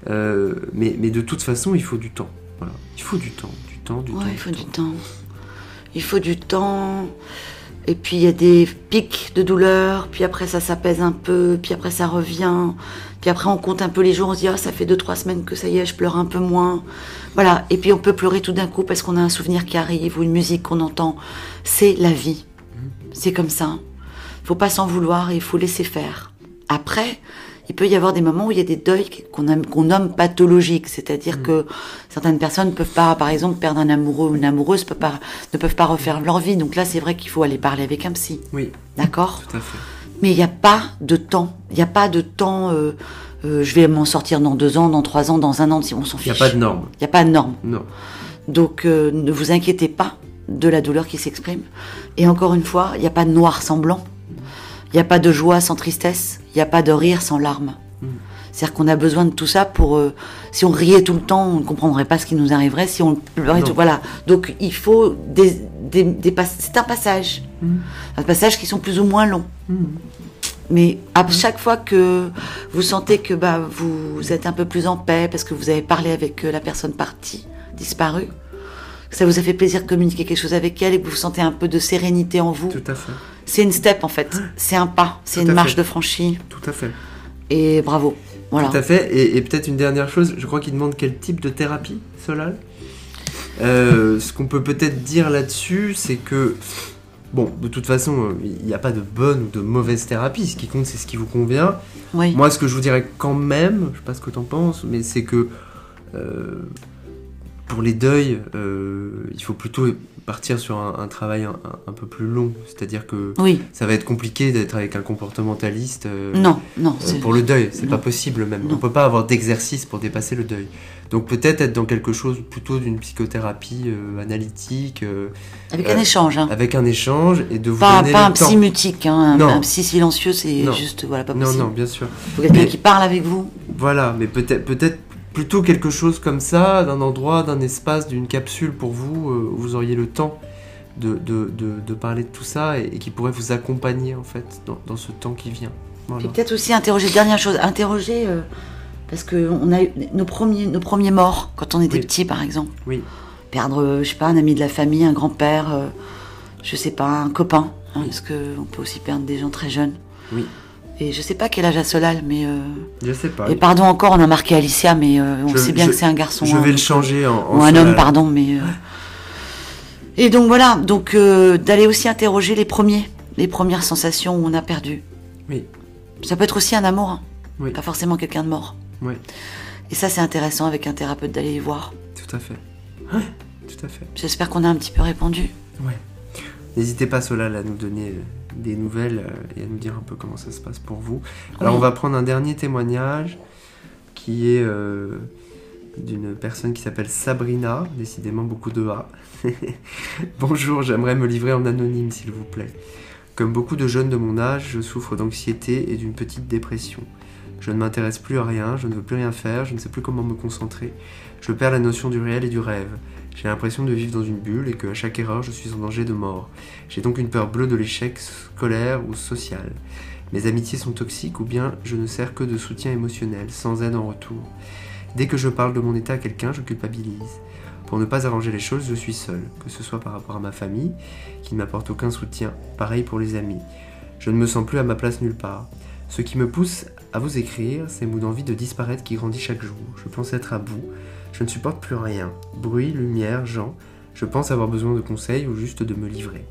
Euh, mais, mais de toute façon, il faut du temps. Voilà. Il faut du temps, du temps, du Ouais, temps. il faut du temps. Il faut du temps. Et puis il y a des pics de douleur, puis après ça s'apaise un peu, puis après ça revient, puis après on compte un peu les jours, on se dit ah ça fait deux trois semaines que ça y est, je pleure un peu moins, voilà. Et puis on peut pleurer tout d'un coup parce qu'on a un souvenir qui arrive ou une musique qu'on entend. C'est la vie, c'est comme ça. Faut pas s'en vouloir et il faut laisser faire. Après, il peut y avoir des moments où il y a des deuils qu'on nomme pathologiques, c'est-à-dire que certaines personnes ne peuvent pas, par exemple, perdre un amoureux ou une amoureuse, peut pas- ne peuvent pas refaire leur vie. Donc là, c'est vrai qu'il faut aller parler avec un psy, Oui, d'accord? Tout à fait. Mais il n'y a pas de temps. Il n'y a pas de temps. euh, euh, je vais m'en sortir dans deux ans, dans trois ans, dans un an. Si on s'en Il fiche. n'y a pas de normes. Il n'y a pas de norme. Non. Donc euh, ne vous inquiétez pas de la douleur qui s'exprime. Et encore une fois, il n'y a pas de noir sans blanc. Il n'y a pas de joie sans tristesse. Il n'y a pas de rire sans larmes. Mm. C'est-à-dire qu'on a besoin de tout ça pour. euh, si on riait tout le temps, on ne comprendrait pas ce qui nous arriverait. Si on pleurait tout, voilà. Donc il faut des, des, des c'est un passage, Mm. un passage qui sont plus ou moins longs. Mhm. Mais à chaque fois que vous sentez que bah, vous êtes un peu plus en paix parce que vous avez parlé avec euh, la personne partie, disparue, que ça vous a fait plaisir de communiquer quelque chose avec elle et que vous sentez un peu de sérénité en vous, Tout à fait. c'est une step en fait. C'est un pas, c'est une marche fait. de franchie Tout à fait. et bravo. Voilà. Tout à fait. Et, et peut-être une dernière chose, je crois qu'il demande quel type de thérapie, Solal? Euh, ce qu'on peut peut-être dire là-dessus, c'est que, bon, de toute façon, euh, il n'y a pas de bonne ou de mauvaise thérapie. Ce qui compte, c'est ce qui vous convient. Oui. Moi, ce que je vous dirais quand même, je sais pas ce que tu en penses, mais c'est que euh, pour les deuils, euh, il faut plutôt partir sur un, un travail un, peu plus long. C'est-à-dire que Oui. ça va être compliqué d'être avec un comportementaliste. euh, Non, non. euh, pour le deuil, c'est non. pas possible même. Non. On peut pas avoir d'exercice pour dépasser le deuil. Donc peut-être être dans quelque chose plutôt d'une psychothérapie euh, analytique, Avec un échange. Hein. avec un échange et de vous Pas, donner pas un temps. psy mutique, hein. un, Non. un psy silencieux, c'est Non. juste voilà pas Non, possible. non, bien sûr. Faut quelqu'un qui parle avec vous. Voilà, mais peut-être peut-être plutôt quelque chose comme ça, d'un endroit, d'un espace, d'une capsule pour vous, euh, où vous auriez le temps de, de, de, de parler de tout ça et, et qui pourrait vous accompagner en fait dans, dans ce temps qui vient. Voilà. Puis peut-être aussi interroger, dernière chose, interroger, euh, parce que on a eu nos premiers, nos premiers morts quand on était Oui. petit, par exemple. Oui, Perdre, euh, je sais pas, un ami de la famille, un grand-père, euh, je sais pas, un copain, hein, parce que on peut aussi perdre des gens très jeunes. oui. Et je sais pas quel age a Solal, mais euh, Je sais pas. et pardon encore, on a marqué Alicia, mais euh, on Je- sait bien je- que c'est un garçon. Je hein, vais le donc, changer en, en ou un Solal. homme, pardon, mais. euh, Et donc voilà, donc euh, d'aller aussi interroger les premiers, les premières sensations où on a perdu. Oui, Ça peut être aussi un amour, hein, Oui. pas forcément quelqu'un de mort. oui, Et ça, c'est intéressant avec un thérapeute d'aller y voir. tout à fait. Ouais, tout à fait. J'espère qu'on a un petit peu répondu. Ouais. N'hésitez pas, Solal, à nous donner euh, des nouvelles euh, et à nous dire un peu comment ça se passe pour vous. Alors, Oui. on va prendre un dernier témoignage qui est euh, d'une personne qui s'appelle Sabrina, décidément beaucoup de A. Bonjour, j'aimerais me livrer en anonyme, s'il vous plaît. Comme beaucoup de jeunes de mon âge, je souffre d'anxiété et d'une petite dépression. Je ne m'intéresse plus à rien, je ne veux plus rien faire, je ne sais plus comment me concentrer. Je perds la notion du réel et du rêve. J'ai l'impression de vivre dans une bulle et qu'à chaque erreur, je suis en danger de mort. J'ai donc une peur bleue de l'échec scolaire ou social. Mes amitiés sont toxiques ou bien je ne sers que de soutien émotionnel, sans aide en retour. Dès que je parle de mon état à quelqu'un, je culpabilise. Pour ne pas arranger les choses, je suis seul, que ce soit par rapport à ma famille, qui ne m'apporte aucun soutien, pareil pour les amis. Je ne me sens plus à ma place nulle part. Ce qui me pousse à vous écrire, c'est mon envie de disparaître qui grandit chaque jour. Je pense être à bout. Je ne supporte plus rien. Bruit, lumière, gens. Je pense avoir besoin de conseils ou juste de me livrer.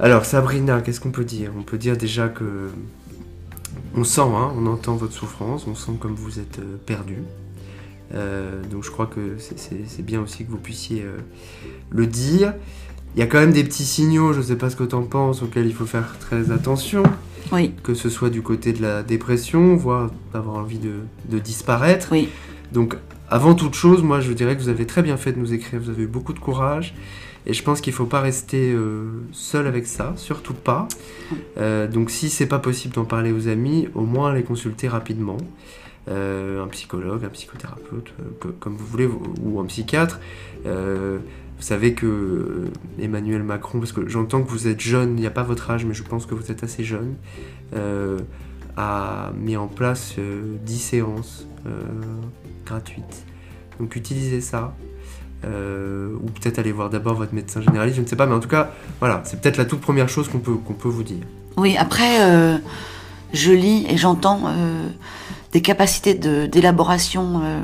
Alors, Sabrina, qu'est-ce qu'on peut dire? On peut dire déjà que. On sent, hein, on entend votre souffrance, on sent comme vous êtes euh, perdu. Euh, donc, je crois que c'est- bien aussi que vous puissiez euh, le dire. Il y a quand même des petits signaux, je ne sais pas ce que tu en penses, auxquels il faut faire très attention Oui, que ce soit du côté de la dépression, voire d'avoir envie de, de disparaître. oui. Donc, avant toute chose, moi, je dirais que vous avez très bien fait de nous écrire, vous avez eu beaucoup de courage, et je pense qu'il ne faut pas rester euh, seul avec ça, surtout pas. Euh, donc, si c'est pas possible d'en parler aux amis, au moins les consulter rapidement. Euh, un psychologue, un psychothérapeute, co- comme vous voulez, ou- un psychiatre. Vous savez que Emmanuel Macron, parce que j'entends que vous êtes jeune, il n'y a pas votre âge, mais je pense que vous êtes assez jeune, a mis en place euh, 10 séances euh, gratuites. Donc utilisez ça. Euh, ou peut-être aller voir d'abord votre médecin généraliste, je ne sais pas, mais en tout cas, voilà, c'est peut-être la toute première chose qu'on peut, qu'on peut vous dire. Oui, après, euh, je lis et j'entends euh, des capacités de- d'élaboration, euh,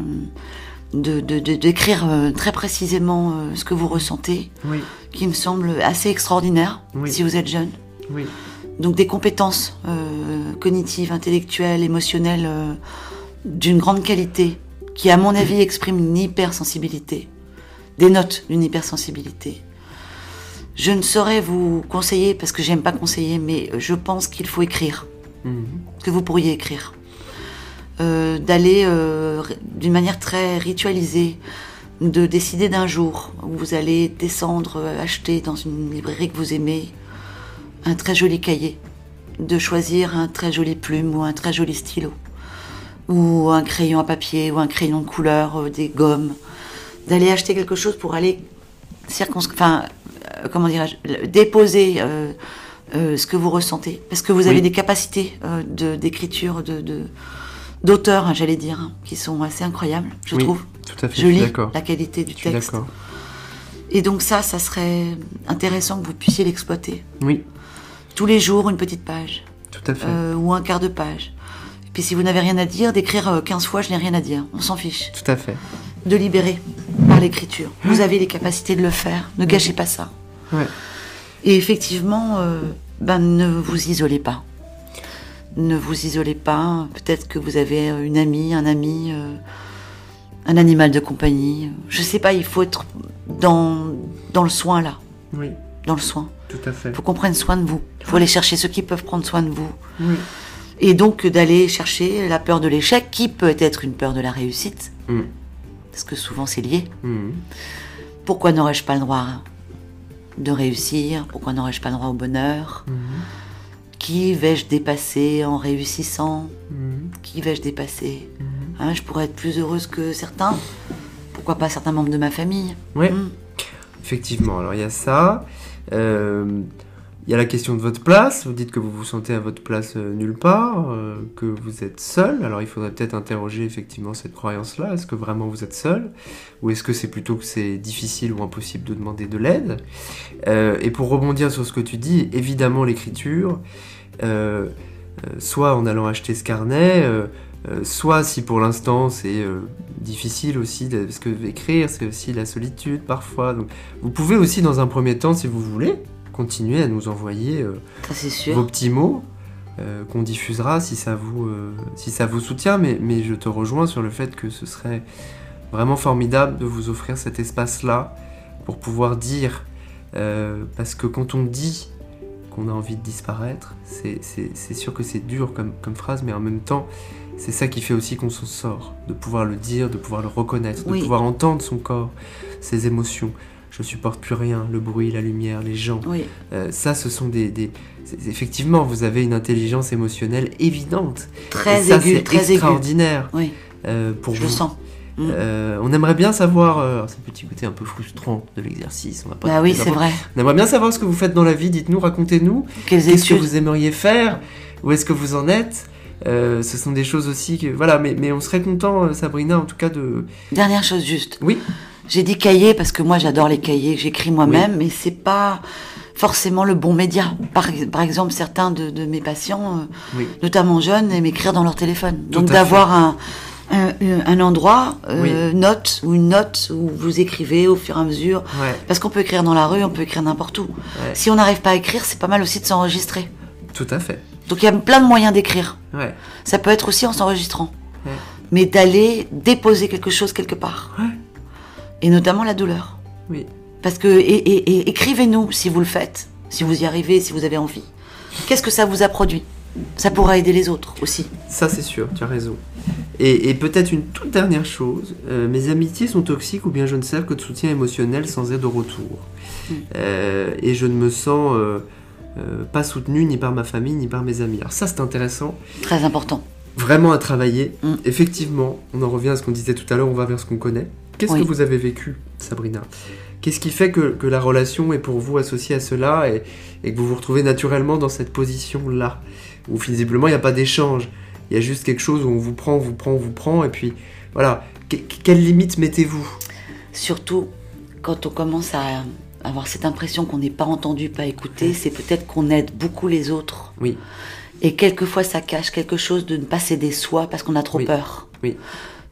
de d'écrire euh, très précisément euh, ce que vous ressentez, Oui, qui me semble assez extraordinaire Oui. si vous êtes jeune. oui, Donc des compétences euh, cognitives, intellectuelles, émotionnelles euh, d'une grande qualité, qui à mon avis expriment une hypersensibilité, des notes d'une hypersensibilité. Je ne saurais vous conseiller, parce que j'aime pas conseiller, mais je pense qu'il faut écrire, Mhm. que vous pourriez écrire. Euh, D'aller d'une manière très ritualisée, de décider d'un jour où vous allez descendre, acheter dans une librairie que vous aimez un très joli cahier, de choisir un très joli plume ou un très joli stylo, ou un crayon à papier ou un crayon de couleur, euh, des gommes, d'aller acheter quelque chose pour aller circonscrire, enfin, euh, comment dirais-je, déposer euh, euh, ce que vous ressentez, parce que vous avez des capacités de d'écriture, de de- d'auteur, hein, j'allais dire, hein, qui sont assez incroyables, je Oui, trouve. Tout à fait, Je lis la qualité du texte. Et donc ça, ça serait intéressant que vous puissiez l'exploiter. Oui, Tous les jours, une petite page, tout à fait. euh, ou un quart de page. Et puis si vous n'avez rien à dire, d'écrire euh, 15 fois, je n'ai rien à dire. On s'en fiche. Tout à fait. De libérer par l'écriture. Vous avez les capacités de le faire. Ne gâchez pas ça. Ouais. Et effectivement, euh, ben, ne vous isolez pas. Ne vous isolez pas. Peut-être que vous avez euh, une amie, un ami, euh, un animal de compagnie. Je sais pas, il faut être dans, dans le soin là. Oui, Dans le soin. Tout à fait. Il faut qu'on prenne soin de vous. Il faut aller chercher ceux qui peuvent prendre soin de vous. Oui. Et donc d'aller chercher la peur de l'échec, qui peut être une peur de la réussite, Mm. parce que souvent c'est lié. Mhm. Pourquoi n'aurais-je pas le droit de réussir? Pourquoi n'aurais-je pas le droit au bonheur? Mhm. Qui vais-je dépasser en réussissant? Qui vais-je dépasser? Hein, Je pourrais être plus heureuse que certains. Pourquoi pas certains membres de ma famille? Mm. Effectivement, alors il y a ça. Euh, Il y a la question de votre place. Vous dites que vous vous sentez à votre place euh, nulle part, euh, que vous êtes seul. Alors il faudrait peut-être interroger effectivement cette croyance-là. Est-ce que vraiment vous êtes seul? Ou est-ce que c'est plutôt que c'est difficile ou impossible de demander de l'aide? Euh, Et pour rebondir sur ce que tu dis, évidemment l'écriture, euh, euh, soit en allant acheter ce carnet, euh, euh, soit si pour l'instant c'est euh, difficile aussi, de- parce que écrire c'est aussi la solitude parfois. Donc, vous pouvez aussi dans un premier temps, si vous voulez, continuer à nous envoyer euh, Ça, vos petits mots qu'on diffusera si ça vous si ça vous soutient. Mais, mais je te rejoins sur le fait que ce serait vraiment formidable de vous offrir cet espace-là pour pouvoir dire, parce que quand on dit qu'on a envie de disparaître, c'est sûr que c'est dur comme, comme phrase, mais en même temps, c'est ça qui fait aussi qu'on s'en sort, de pouvoir le dire, de pouvoir le reconnaître, de pouvoir entendre son corps, ses émotions. Je supporte plus rien, le bruit, la lumière, les gens. Oui, Euh, ça, ce sont des, Effectivement, vous avez une intelligence émotionnelle évidente. très Et ça, aigu, c'est très extraordinaire Oui, euh, pour je vous. le sens. Mm. Euh, on aimerait bien savoir, euh, c'est le petit côté un peu frustrant de l'exercice. On va pas Bah oui, c'est vrai. On aimerait bien savoir ce que vous faites dans la vie. Dites-nous, racontez-nous. Qu'est-ce que vous aimeriez faire? Où est-ce que vous en êtes? Euh, Ce sont des choses aussi que voilà. Mais, mais on serait content, euh, Sabrina, en tout cas de. Dernière chose juste. Oui. J'ai dit cahier parce que moi j'adore les cahiers que j'écris moi-même, mais c'est pas forcément le bon média. Par, par exemple, certains de, de mes patients, euh, Oui. notamment jeunes, aiment écrire dans leur téléphone. Tout Donc d'avoir un, un, un endroit, euh, Oui. note ou une note où vous écrivez au fur et à mesure. Ouais. Parce qu'on peut écrire dans la rue, on peut écrire n'importe où. Ouais. Si on n'arrive pas à écrire, c'est pas mal aussi de s'enregistrer. Tout à fait. Donc il y a plein de moyens d'écrire. Ouais. Ça peut être aussi en s'enregistrant. Ouais. Mais d'aller déposer quelque chose quelque part. Ouais. Et notamment la douleur. Oui. Parce que, et, et- et écrivez-nous si vous le faites, si vous y arrivez, si vous avez envie. Qu'est-ce que ça vous a produit? Ça pourra aider les autres aussi. Ça, c'est sûr, tu as raison. Et, et peut-être une toute dernière chose, euh, mes amitiés sont toxiques ou bien je ne sers que de soutien émotionnel sans aide au retour. Mm. Euh, et je ne me sens euh, euh, pas soutenu ni par ma famille ni par mes amis. Alors ça, c'est intéressant, Très important. vraiment à travailler. Mm. Effectivement, on en revient à ce qu'on disait tout à l'heure, on va vers ce qu'on connaît. Qu'est-ce Oui. que vous avez vécu, Sabrina? Qu'est-ce qui fait que, que la relation est pour vous associée à cela et, et que vous vous retrouvez naturellement dans cette position-là? Où visiblement il n'y a pas d'échange, il y a juste quelque chose où on vous prend, on vous prend, on vous prend, et puis voilà. Que- quelle limite mettez-vous? Surtout quand on commence à avoir cette impression qu'on n'est pas entendu, pas écouté, c'est peut-être qu'on aide beaucoup les autres. Oui. Et quelquefois, ça cache quelque chose de ne pas s'aider soi parce qu'on a trop Oui. peur. Oui.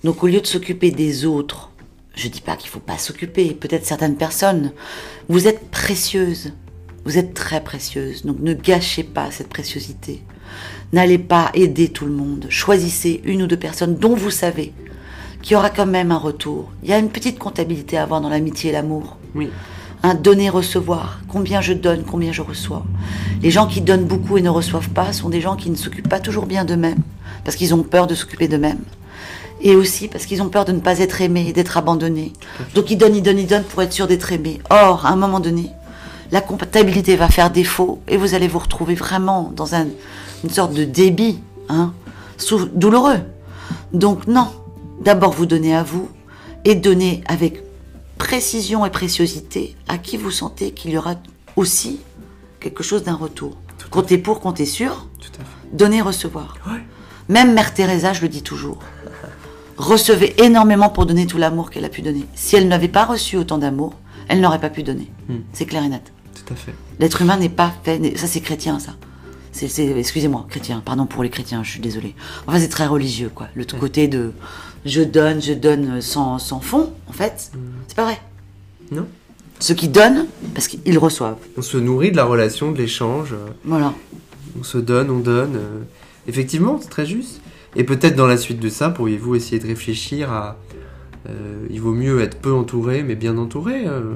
Donc, au lieu de s'occuper des autres, je dis pas qu'il faut pas s'occuper, peut-être certaines personnes, vous êtes précieuses. Vous êtes très précieuse. Donc, ne gâchez pas cette préciosité. N'allez pas aider tout le monde. Choisissez une ou deux personnes dont vous savez qu'il y aura quand même un retour. Il y a une petite comptabilité à avoir dans l'amitié et l'amour Oui. Un donner-recevoir. Combien je donne, combien je reçois. Les gens qui donnent beaucoup et ne reçoivent pas sont des gens qui ne s'occupent pas toujours bien d'eux-mêmes, parce qu'ils ont peur de s'occuper d'eux-mêmes. Et aussi parce qu'ils ont peur de ne pas être aimés d'être abandonnés. Donc ils donnent, ils donnent, ils donnent pour être sûrs d'être aimés. Or, à un moment donné, la comptabilité va faire défaut et vous allez vous retrouver vraiment dans un- une sorte de débit, hein, douloureux. Donc non, d'abord vous donnez à vous et donnez avec précision et préciosité à qui vous sentez qu'il y aura aussi quelque chose d'un retour. Comptez pour, comptez sur, Tout à fait. donner, recevoir. Ouais. Même Mère Teresa, je le dis toujours, recevait énormément pour donner tout l'amour qu'elle a pu donner. Si elle n'avait pas reçu autant d'amour, elle n'aurait pas pu donner. Hmm. C'est clair et net. Tout à fait. L'être humain n'est pas fait. Ça, c'est chrétien, ça. C'est, excusez-moi, chrétien. Pardon pour les chrétiens, je suis désolée. Enfin, c'est très religieux, quoi. Le côté de je donne, je donne sans, sans fond, en fait, c'est pas vrai. Non. Ceux qui donnent, parce qu'ils reçoivent. On se nourrit de la relation, de l'échange. Voilà. on se donne, on donne. euh, effectivement, c'est très juste. Et peut-être dans la suite de ça, pourriez-vous essayer de réfléchir à. euh, il vaut mieux être peu entouré, mais bien entouré. euh,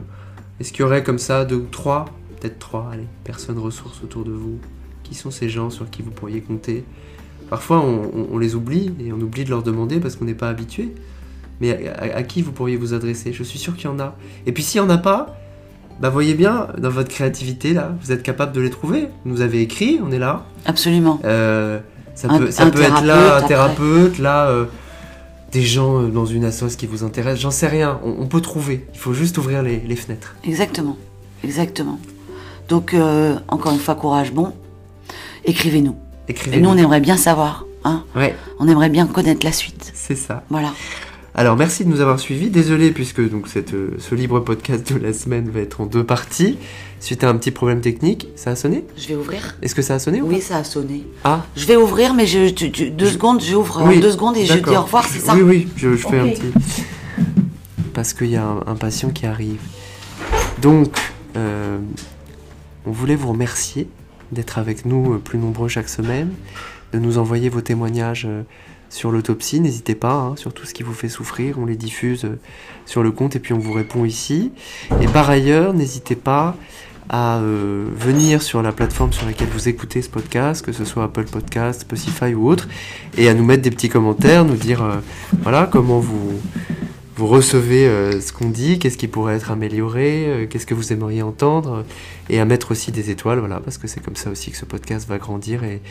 Est-ce qu'il y aurait comme ça deux ou trois, peut-être trois, allez, personnes ressources autour de vous Qui sont ces gens sur qui vous pourriez compter Parfois, on, on- on les oublie et on oublie de leur demander parce qu'on n'est pas habitué. Mais à, à- à qui vous pourriez vous adresser? Je suis sûr qu'il y en a. Et puis s'il n'y en a pas, bah voyez bien, dans votre créativité, là, vous êtes capable de les trouver. Vous nous avez écrit, on est là. Absolument. Euh, ça Un- peut, ça un peut être là thérapeute, un après. thérapeute, là euh, des gens euh, dans une assoce qui vous intéressent, j'en sais rien, on, on peut trouver, il faut juste ouvrir les, les fenêtres. Exactement. Exactement. Donc, euh, encore une fois, courage bon. Écrivez-nous. Et Écrivez. nous, on aimerait bien savoir. Hein Ouais, on aimerait bien connaître la suite. c'est ça. Voilà. Alors merci de nous avoir suivis. Désolé puisque donc cette, euh, ce libre podcast de la semaine va être en deux parties suite à un petit problème technique. Ça a sonné? Je vais ouvrir. Est-ce que ça a sonné ou Oui, ça a sonné. pas Je vais ouvrir, mais je, tu- tu- deux secondes, j'ouvre Ah en deux secondes et je dis au revoir, c'est ça? Oui, oui, je, je fais un petit. Parce qu'il y a un, un patient qui arrive. Donc, euh, on voulait vous remercier d'être avec nous euh, plus nombreux chaque semaine, de nous envoyer vos témoignages euh, sur l'autopsie. N'hésitez pas, hein, sur tout ce qui vous fait souffrir, on les diffuse euh, sur le compte et puis on vous répond ici. Et par ailleurs, n'hésitez pas à venir sur la plateforme sur laquelle vous écoutez ce podcast, que ce soit Apple Podcast, Spotify ou autre, et à nous mettre des petits commentaires, nous dire voilà comment vous vous recevez euh, ce qu'on dit, qu'est-ce qui pourrait être amélioré, euh, qu'est-ce que vous aimeriez entendre, euh, et à mettre aussi des étoiles, voilà, parce que c'est comme ça aussi que ce podcast va grandir et,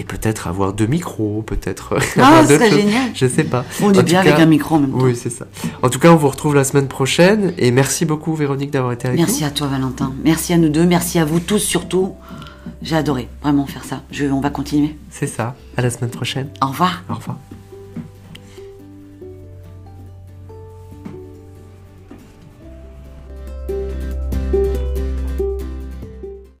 et peut-être avoir deux micros, peut-être. Ah, avoir ce serait génial. Je sais pas. On tout bien cas- avec un micro en même temps. Oui, c'est ça. En tout cas, on vous retrouve la semaine prochaine, et merci beaucoup Véronique d'avoir été avec Merci nous. à toi, Valentin. Merci à nous deux. Merci à vous tous, surtout. J'ai adoré vraiment faire ça. Je, on va continuer. C'est ça. À la semaine prochaine. Au revoir. Au revoir.